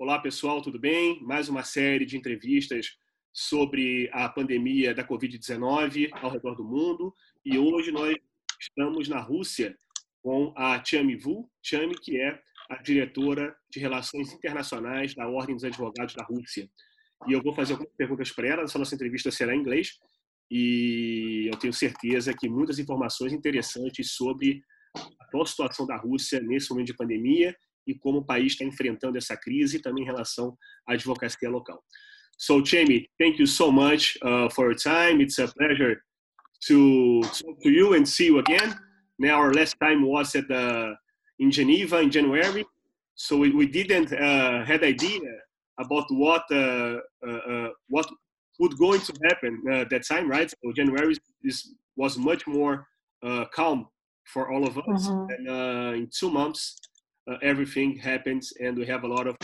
Olá, pessoal, tudo bem? Mais uma série de entrevistas sobre a pandemia da Covid-19 ao redor do mundo. E hoje nós estamos na Rússia com a Chami Vu, Chami, que é a diretora de Relações Internacionais da Ordem dos Advogados da Rússia. E eu vou fazer algumas perguntas para ela, essa nossa entrevista será em inglês, e eu tenho certeza que muitas informações interessantes sobre a atual situação da Rússia nesse momento de pandemia e como o país está enfrentando essa crise, também em relação à advocacia local. So, Jamie, thank you so much uh, for your time. It's a pleasure to talk to you and see you again. Now, our last time was at the, in Geneva in January, so we, we didn't uh, had idea about what uh, uh, uh what would going to happen uh, that time, right? So January is, was much more uh, calm for all of us, mm-hmm. and in two months uh, everything happens and we have a lot of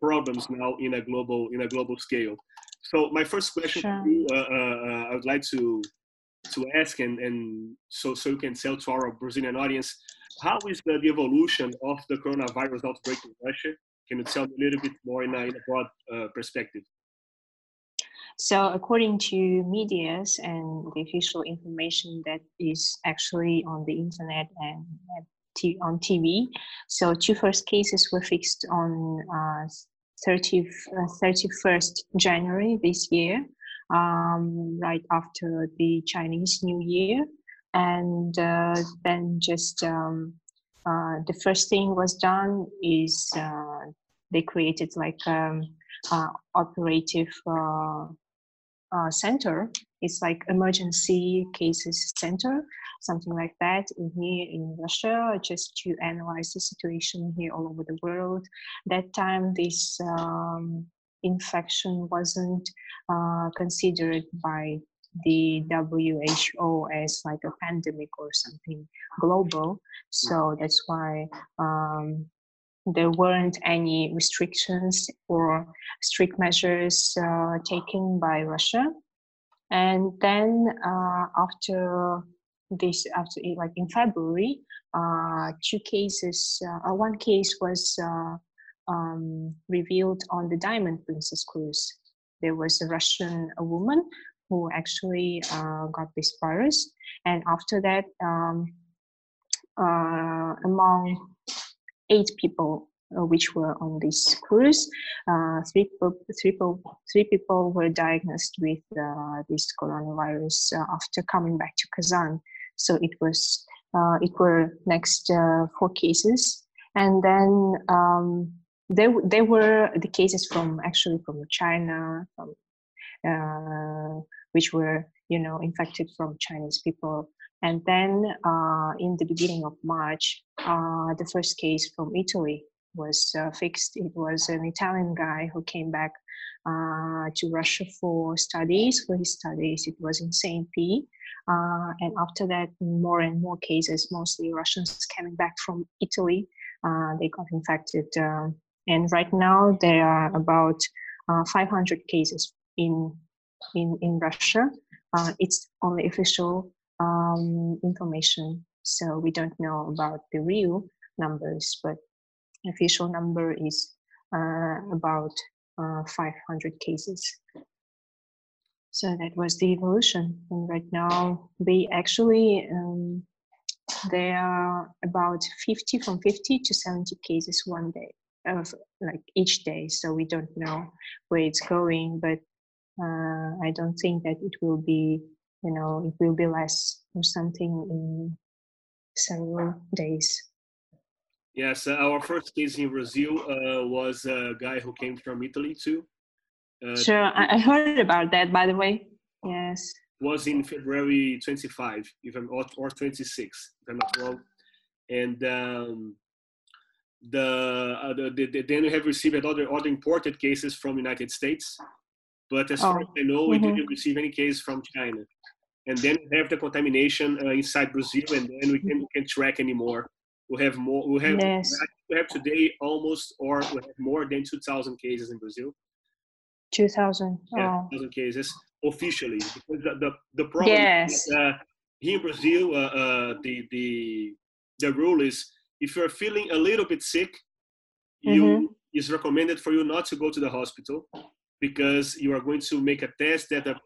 problems now in a global in a global scale. So my first question sure. you, uh, uh, i would like to to ask and, and so so you can tell to our brazilian audience how is the, the evolution of the coronavirus outbreak in russia? Can you tell me a little bit more in a, in a broad uh, perspective? So, according to media's and the official information that is actually on the internet and on TV. So two first cases were fixed on uh, 30, uh, 31st January this year, um, right after the Chinese New Year. And uh, then just um, uh, the first thing was done is uh, they created like um, uh, operative center. It's like emergency cases center, something like that in here in Russia, just to analyze the situation here all over the world. That time, this um, infection wasn't uh, considered by the WHO as like a pandemic or something global. So that's why um, there weren't any restrictions or strict measures uh, taken by Russia. And then uh, after this, after like in February, uh, two cases, uh, uh, one case was uh, um, revealed on the Diamond Princess cruise. There was a Russian a woman who actually got this virus, and after that, um, among eight people uh, which were on this cruise. Uh, three, people, three, people, were diagnosed with uh, this coronavirus uh, after coming back to Kazan. So it was uh, it were next uh, four cases, and then um, there there were the cases from actually from China, from, which were you know infected from Chinese people and then uh, in the beginning of March, uh, the first case from Italy was uh, fixed. It was an Italian guy who came back uh, to Russia for studies. For his studies, it was in St. P. Uh, and after that, more and more cases, mostly Russians coming back from Italy, uh, they got infected. and right now, there are about 500 cases in in in Russia. it's only official um, information. So we don't know about the real numbers, but official number is uh, about uh, 500 cases. So that was the evolution. And right now, we actually um, there are about 50 from 50 to 70 cases one day of like each day. So we don't know where it's going, but uh, I don't think that it will be you know it will be less or something in several days yes uh, our first case in brazil uh, was a guy who came from italy too uh, sure I, I heard about that by the way yes was in february 25 even or, or 26 if i'm not wrong and um, the, uh, the, the, then we have received other other imported cases from united states but as oh. far as i know we mm-hmm. didn't receive any case from china and then we have the contamination uh, inside Brazil, and then we can, we can track anymore. We have more. We have yes. we have today almost, or we have more than two thousand cases in Brazil. Two thousand. Yeah, two thousand cases officially. Because the the, the problem yes. is uh, here in Brazil, uh, uh, the the the rule is if you're feeling a little bit sick, you mm-hmm. it's recommended for you not to go to the hospital because you are going to make a test that a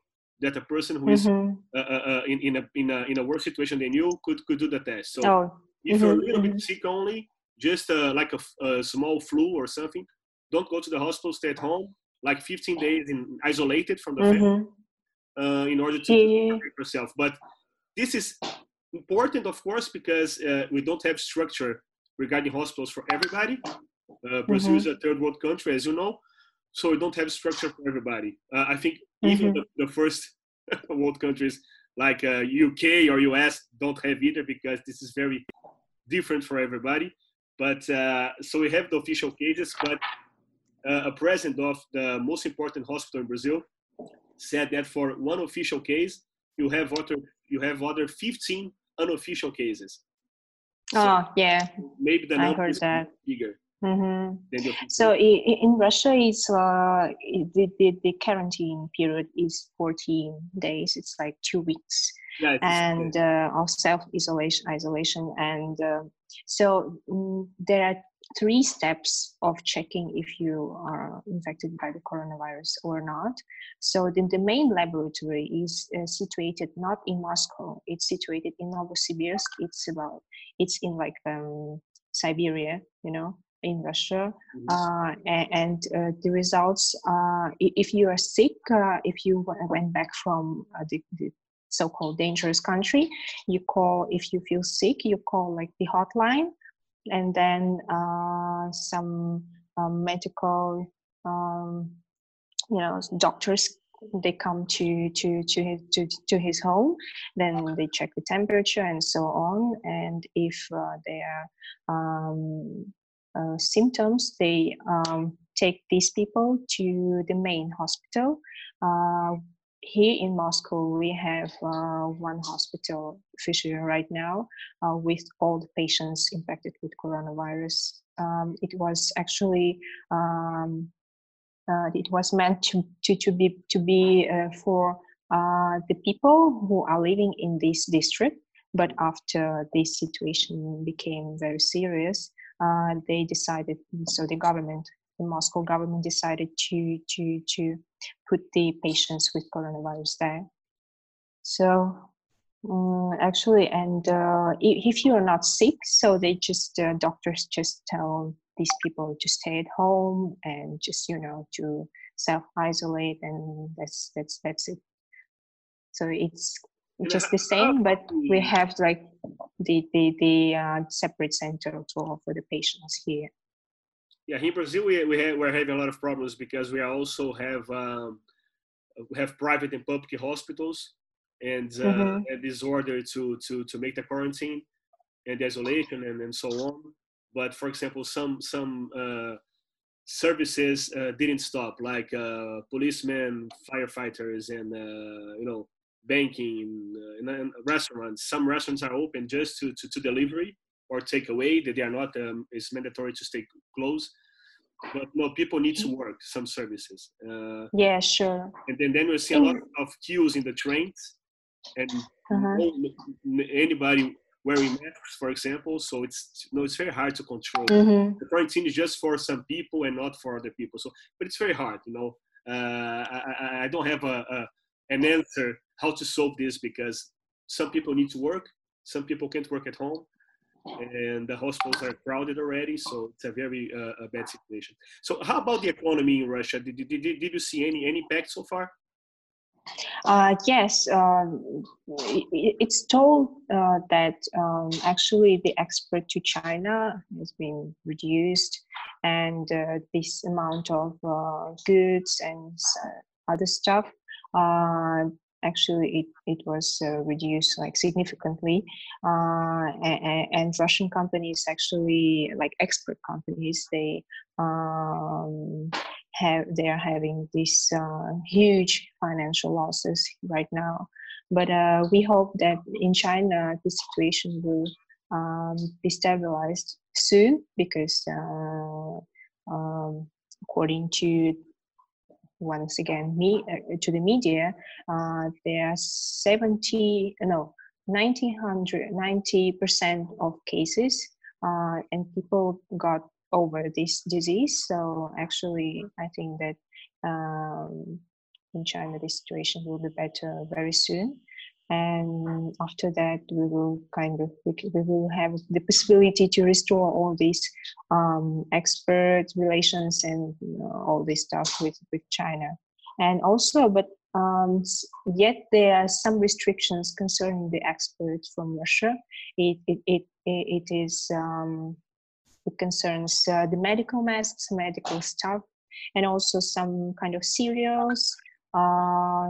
that a person who is Mhm. uh, uh, uh, in, in a in a in a worse situation than you could could do the test. So Oh, if you're a little bit sick only, just uh, like a small flu or something, don't go to the hospital. Stay at home, like 15 days in isolated from the family, mhm. uh, in order to Yeah, protect yourself. But this is important, of course, because uh, we don't have structure regarding hospitals for everybody. Uh, Brazil is a third world country, as you know, so we don't have structure for everybody. Uh, I think even Mhm. the, the first world countries like uh, UK or US don't have either because this is very different for everybody. But uh, so we have the official cases, but uh, a president of the most important hospital in Brazil said that for one official case, you have other you have other 15 unofficial cases. So Oh, yeah, maybe the number is that. bigger hmm official. So in Russia, it's uh, the, the the quarantine period is 14 days. It's like two weeks, yeah, and uh, of self isolation isolation. And uh, so mm, there are three steps of checking if you are infected by the coronavirus or not. So the, the main laboratory is uh, situated not in Moscow. It's situated in Novosibirsk. It's about it's in like um, Siberia, you know, in Russia Mhm. uh, and uh, the results uh, if you are sick uh, if you went back from uh, the, the so-called dangerous country you call if you feel sick you call like the hotline and then uh, some um, medical um, you know doctors they come to to to his to, to his home then they check the temperature and so on and if uh, they are um, uh, symptoms, they um, take these people to the main hospital. Uh, here in Moscow, we have uh, one hospital officially right now uh, with all the patients infected with coronavirus. Um, it was actually um, uh, it was meant to, to, to be to be for the people who are living in this district. But after this situation became very serious, uh, they decided. So the government, the Moscow government, decided to to to put the patients with coronavirus there. So um, actually, and uh, if you are not sick, so they just uh, doctors just tell these people to stay at home and just you know to self isolate, and that's that's that's it. So it's just the same, but we have like the the the uh, separate center for for the patients here. yeah, in Brazil we we have, we're having a lot of problems because we also have um, we have private and public hospitals, and uh, Mhm. and this order to to to make the quarantine and the isolation and and so on. But for example, some some uh, services uh, didn't stop, like uh, policemen, firefighters, and uh, you know banking uh, and, and restaurants. Some restaurants are open just to to, to delivery or takeaway. That they are not. Um, it's mandatory to stay closed. But no, people need to work. Some services, uh, Yeah, sure. and then then we see a lot of queues in the trains, and Uh-huh. anybody wearing masks, for example. So it's you know it's very hard to control Mhm. the quarantine is just for some people and not for other people. So, but it's very hard, you know. Uh, I, I- I don't have a, a an answer how to solve this because some people need to work, some people can't work at home, and the hospitals are crowded already. So it's a very uh, a bad situation. So, how about the economy in Russia? Did, did, did, did you see any any impact so far? Uh, yes, um, i- i- it's told uh, that um, actually the export to China has been reduced, and uh, this amount of uh, goods and s- other stuff uh, actually it, it was uh, reduced like significantly uh, and, and russian companies actually like export companies they um, have they are having these uh, huge financial losses right now. But uh, we hope that in China the situation will um, be stabilized soon because uh, um, according to once again me uh, to the media uh, there are 70 no 90 percent of cases uh, and people got over this disease. So actually, I think that um, in China, the situation will be better very soon. And after that, we will kind of we, will have the possibility to restore all these um, expert relations and you know, all this stuff with with China. And also, but um, yet there are some restrictions concerning the experts from Russia. It it it, it is um, it concerns uh, the medical masks, medical stuff, and also some kind of cereals,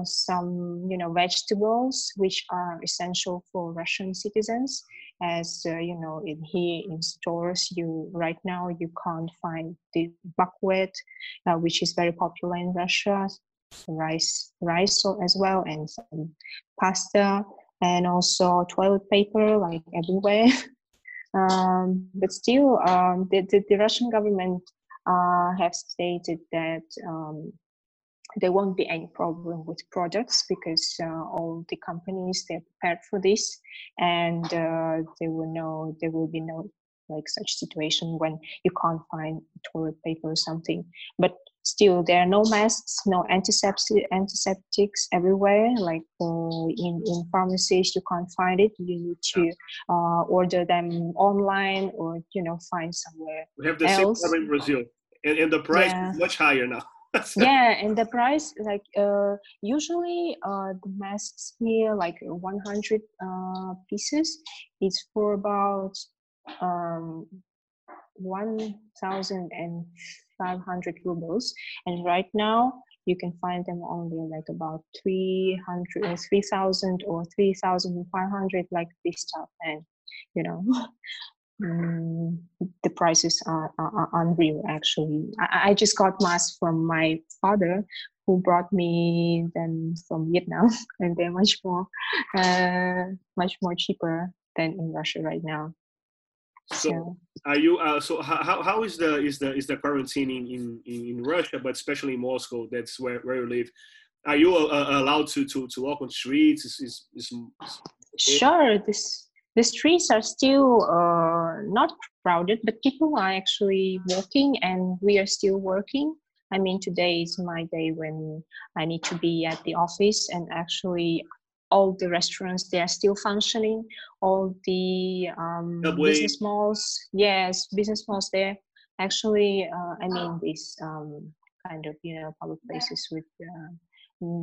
some you know vegetables which are essential for Russian citizens. As uh, you know, in here in stores, you right now you can't find the buckwheat, uh, which is very popular in Russia rice rice as well and some pasta and also toilet paper like everywhere um, but still um, the, the, the, russian government uh, have stated that um, there won't be any problem with products because uh, all the companies they're prepared for this and uh, there will no there will be no like such situation when you can't find toilet paper or something. But still there are no masks no antiseptic antiseptics everywhere. Like uh, in in pharmacies you can't find it. You need to uh, order them online or you know find somewhere we have the else. same problem in brazil. And, and the price yeah. is much higher now yeah and the price like uh, usually uh, the masks here like 100 uh, pieces is for about um, 1,500 rubles. And right now, you can find them only like about 300, uh, 3,000 or 3,500, like this stuff. And, you know, mm, the prices are, are, are, unreal actually. I, I just got masks from my father who brought me them from Vietnam, and they're much more, uh, much more cheaper than in Russia right now. So are you? Uh, so how, how is the is the is the quarantine in, in, in Russia, but especially in Moscow? That's where, where you live. Are you uh, uh allowed to, to, to walk on streets? Is, is, is, sure. This the streets are still uh, not crowded, but people are actually walking, and we are still working. I mean, today is my day when I need to be at the office, and actually, all the restaurants they are still functioning all the um, business malls yes business malls there actually uh, i mean these um, kind of you know public places with uh,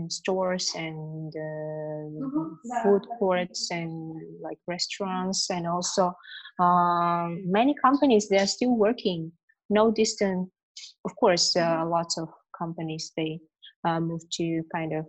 stores and uh, food courts and like restaurants and also um, many companies they are still working. No distant of course uh, lots of companies they uh, move to kind of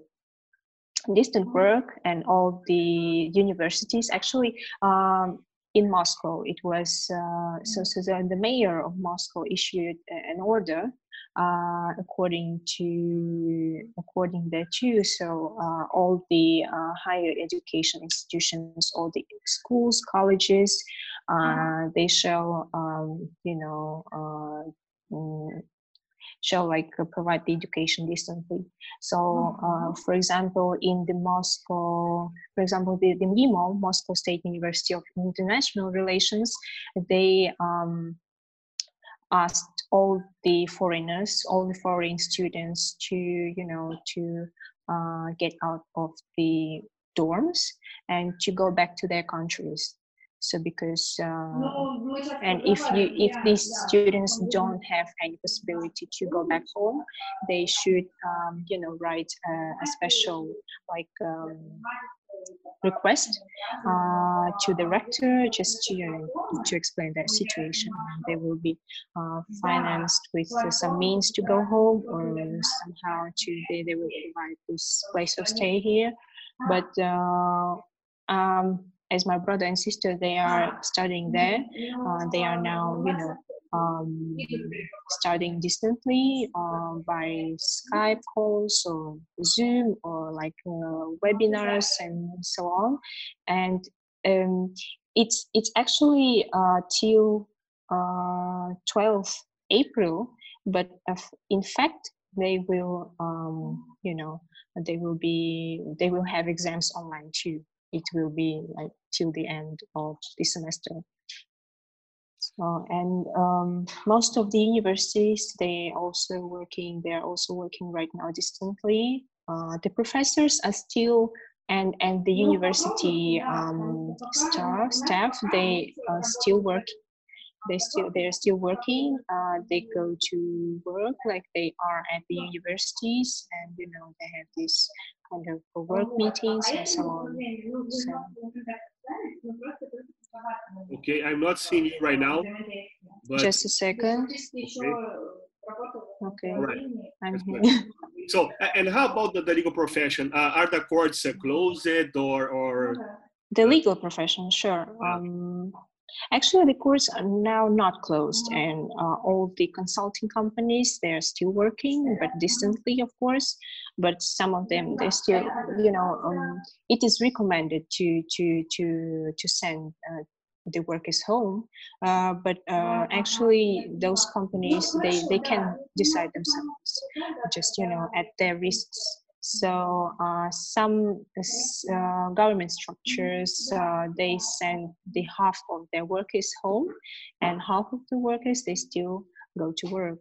distant work and all the universities. Actually um, in Moscow. It was uh, so, so the, the, mayor of Moscow issued an order uh, according to according thereto. So uh, all the uh, higher education institutions, all the schools, colleges, uh, they shall um, you know. Shall like uh, provide the education distantly. So, mm-hmm. uh, for example, in the Moscow, for example, the, the MGIMO, Moscow State University of International Relations, they um, asked all the foreigners, all the foreign students to, you know, to uh, get out of the dorms and to go back to their countries so because uh, and if you if these students don't have any possibility to go back home they should um, you know write a, a special like um, request uh, to the rector just to to explain their situation. They will be uh, financed with uh, some means to go home or somehow to they, they will provide this place of stay here. But uh, um, as my brother and sister they are studying there. Uh, they are now you know um, studying distantly uh, by Skype calls or Zoom or like uh, webinars and so on. And um, it's it's actually uh, till uh, 12th April, but in fact they will um, you know they will be they will have exams online too it will be like till the end of the semester. Uh, and um, most of the universities they also working they're also working right now distantly uh, the professors are still and and the university um, staff staff they are still work they still they're still working uh, they go to work like they are at the universities and you know they have this kind of work meetings and so on so Okay, I'm not seeing you right now. But just a second okay. okay Right. i'm here. So, and how about the, the legal profession? Uh, are the courts uh, closed or or the legal profession sure um, actually the courts are now not closed and uh, all the consulting companies they're still working but distantly of course but some of them they still you know um, it is recommended to to to to send uh, the workers home uh, but uh, actually those companies they they can decide themselves just you know at their risks so uh, some uh, government structures uh, they send the half of their workers home, and half of the workers they still go to work.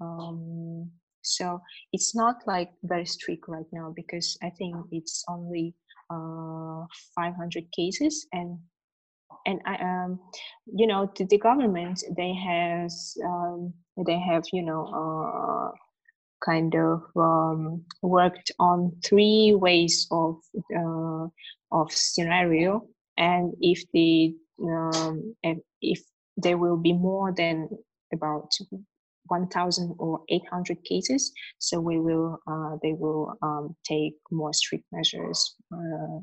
Um, so it's not like very strict right now because I think it's only uh, 500 cases and and I, um, you know the, the government they has um, they have you know uh, kind of um, worked on three ways of uh, of scenario. And if the um, if there will be more than about 1000 or 800 cases so we will uh, they will um, take more strict measures. Uh,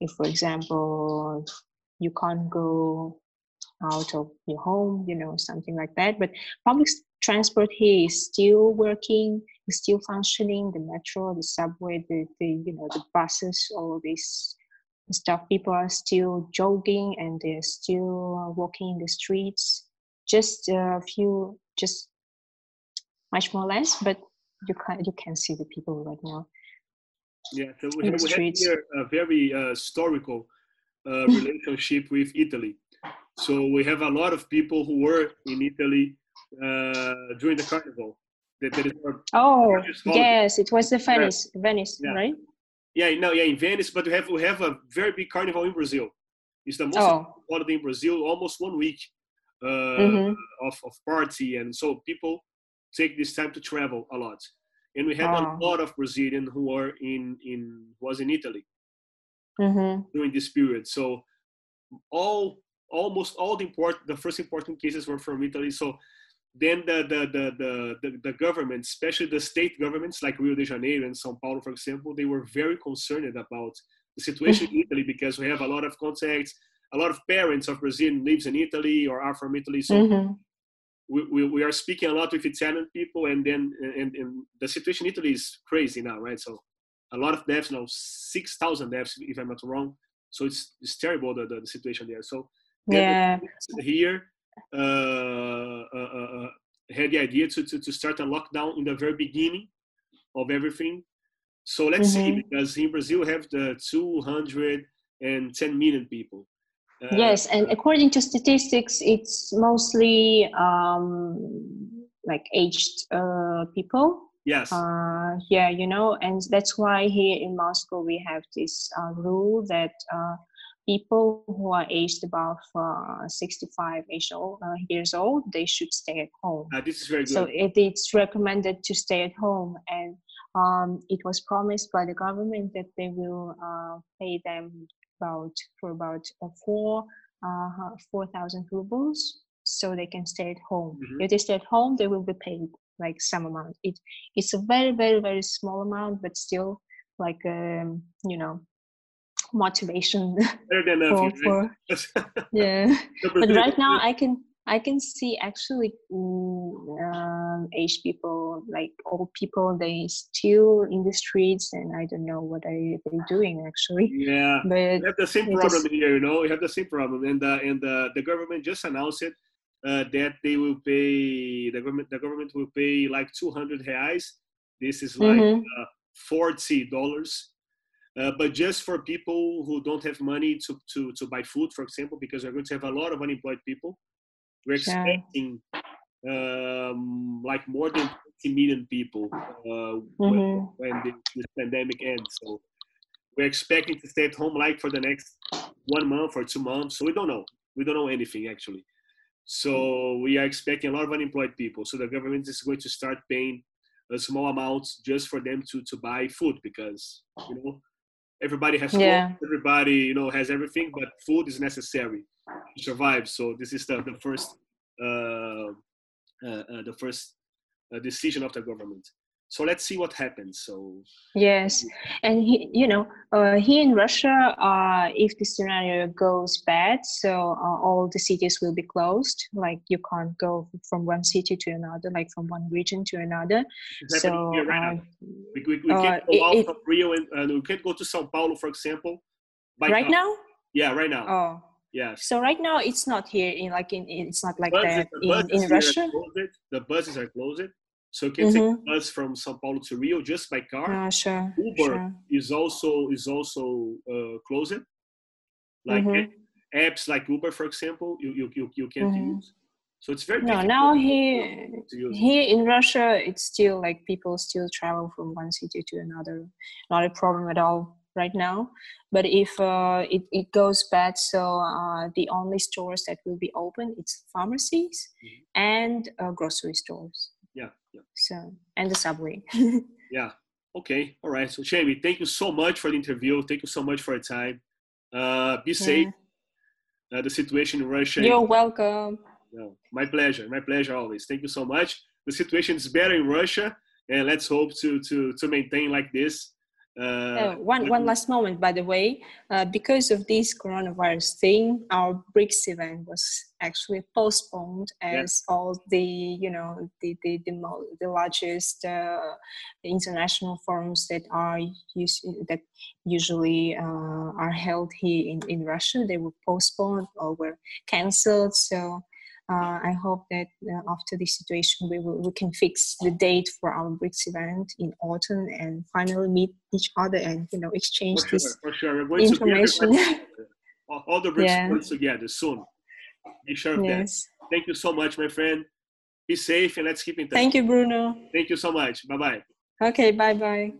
if for example you can't go out of your home you know something like that. But public transport here is still working is still functioning the metro the subway the, the you know the buses all this stuff people are still jogging and they're still walking in the streets just a few just much more less but you can you can see the people right now yeah? So we In have, we have here a very uh, historical uh, relationship with Italy. So we have a lot of people who were in Italy uh, during the carnival. That, that is our oh yes it was the venice venice Yeah. right Yeah, no, yeah, in Venice, but we have we have a very big carnival in Brazil. It's the most oh important holiday in Brazil, almost one week uh, mhm. of, of party, and so people take this time to travel a lot. And we had Ah. a lot of Brazilian who were in in was in Italy Mhm. during this period. So all almost all the import the first important cases were from Italy. So then the the the the, the, government, especially the state governments like Rio de Janeiro and São Paulo, for example, they were very concerned about the situation in Italy because we have a lot of contacts. A lot of parents of Brazil lives in Italy or are from Italy, so Mhm. we, we, we are speaking a lot with Italian people, and then and, and the situation in Italy is crazy now, right? So a lot of deaths now, six thousand deaths if I'm not wrong. So it's it's terrible the, the, the situation there. So yeah here had the idea to, to, to start a lockdown in the very beginning of everything. So let's see, Mhm. because in Brazil we have the 210 million people. Uh, yes and according to statistics it's mostly um like aged uh people Yes. uh yeah you know and that's why here in moscow we have this uh, rule that uh people who are aged above uh, 65 age old, uh, years old they should stay at home Uh, this is very good. so it, it's recommended to stay at home and um, it was promised by the government that they will uh, pay them about for about uh, four uh, four thousand rubles so they can stay at home Mhm. if they stay at home they will be paid like some amount it it's a very very very small amount but still like um, you know motivation Better than for, for right? yeah but right now i can i can see actually mm, um, aged people like old people they still in the streets and i don't know what are they doing actually yeah. but we have the same problem is- here, you know. We have the same problem, and uh, and uh, the government just announced it uh, that they will pay the government. The government will pay like 200 reais. This is like Mhm. uh, 40 dollars, uh, but just for people who don't have money to to to buy food, for example, because we're going to have a lot of unemployed people. we're expecting um, like more than 20 million people uh, mm-hmm. when, when this, this, pandemic ends. So we're expecting to stay at home like for the next one month or two months. So we don't know. We don't know anything actually. So we are expecting a lot of unemployed people. So the government is going to start paying a small amounts just for them to to buy food because you know everybody has food, yeah. everybody you know has everything, but food is necessary to survive. So this is the the first uh, uh, uh, the first uh, decision of the government so let's see what happens. So yes. And he, you know uh, here in russia uh, if the scenario goes bad so uh, all the cities will be closed. Like you can't go from one city to another like from one region to another. So right uh, we, we, we can't go out it, from rio and we can't go to sao paulo for example right car. now. yeah right now. Oh. Yeah. So right now it's not here in like in it's not like buses, that in, in Russia. The buses are closed. So you can mm-hmm. take bus from Sao Paulo to Rio just by car. Yeah, sure. Uber sure. is also is also uh, closed. Like mm-hmm. apps like Uber, for example, you you you, you can't mm-hmm. use. So it's very no. Now here here in Russia, it's still like people still travel from one city to another. Not a problem at all right now. But if uh, it, it goes bad, so uh, the only stores that will be open it's pharmacies mm-hmm. and uh, grocery stores. Yeah, yeah. So and the subway. yeah. Okay. All right. So Jamie, thank you so much for the interview. Thank you so much for your time. Uh, be safe. Uh, the situation in Russia. You're welcome. No, my pleasure. My pleasure always. Thank you so much. The situation is better in Russia, and let's hope to to to maintain like this uh, one one last moment, by the way, uh, because of this coronavirus thing, our BRICS event was actually postponed as yeah. all the you know the the the, mo- the largest uh, international forums that are us- that usually uh, are held here in in Russia they were postponed or were cancelled. So uh, I hope that uh, after this situation, we will we can fix the date for our BRICS event in autumn and finally meet each other and you know exchange for this for sure. We're information. all the BRICS yeah. together soon. Be sure of yes. that. Thank you so much, my friend. Be safe and let's keep in touch. Thank you, Bruno. Thank you so much. Bye bye. Okay, bye bye.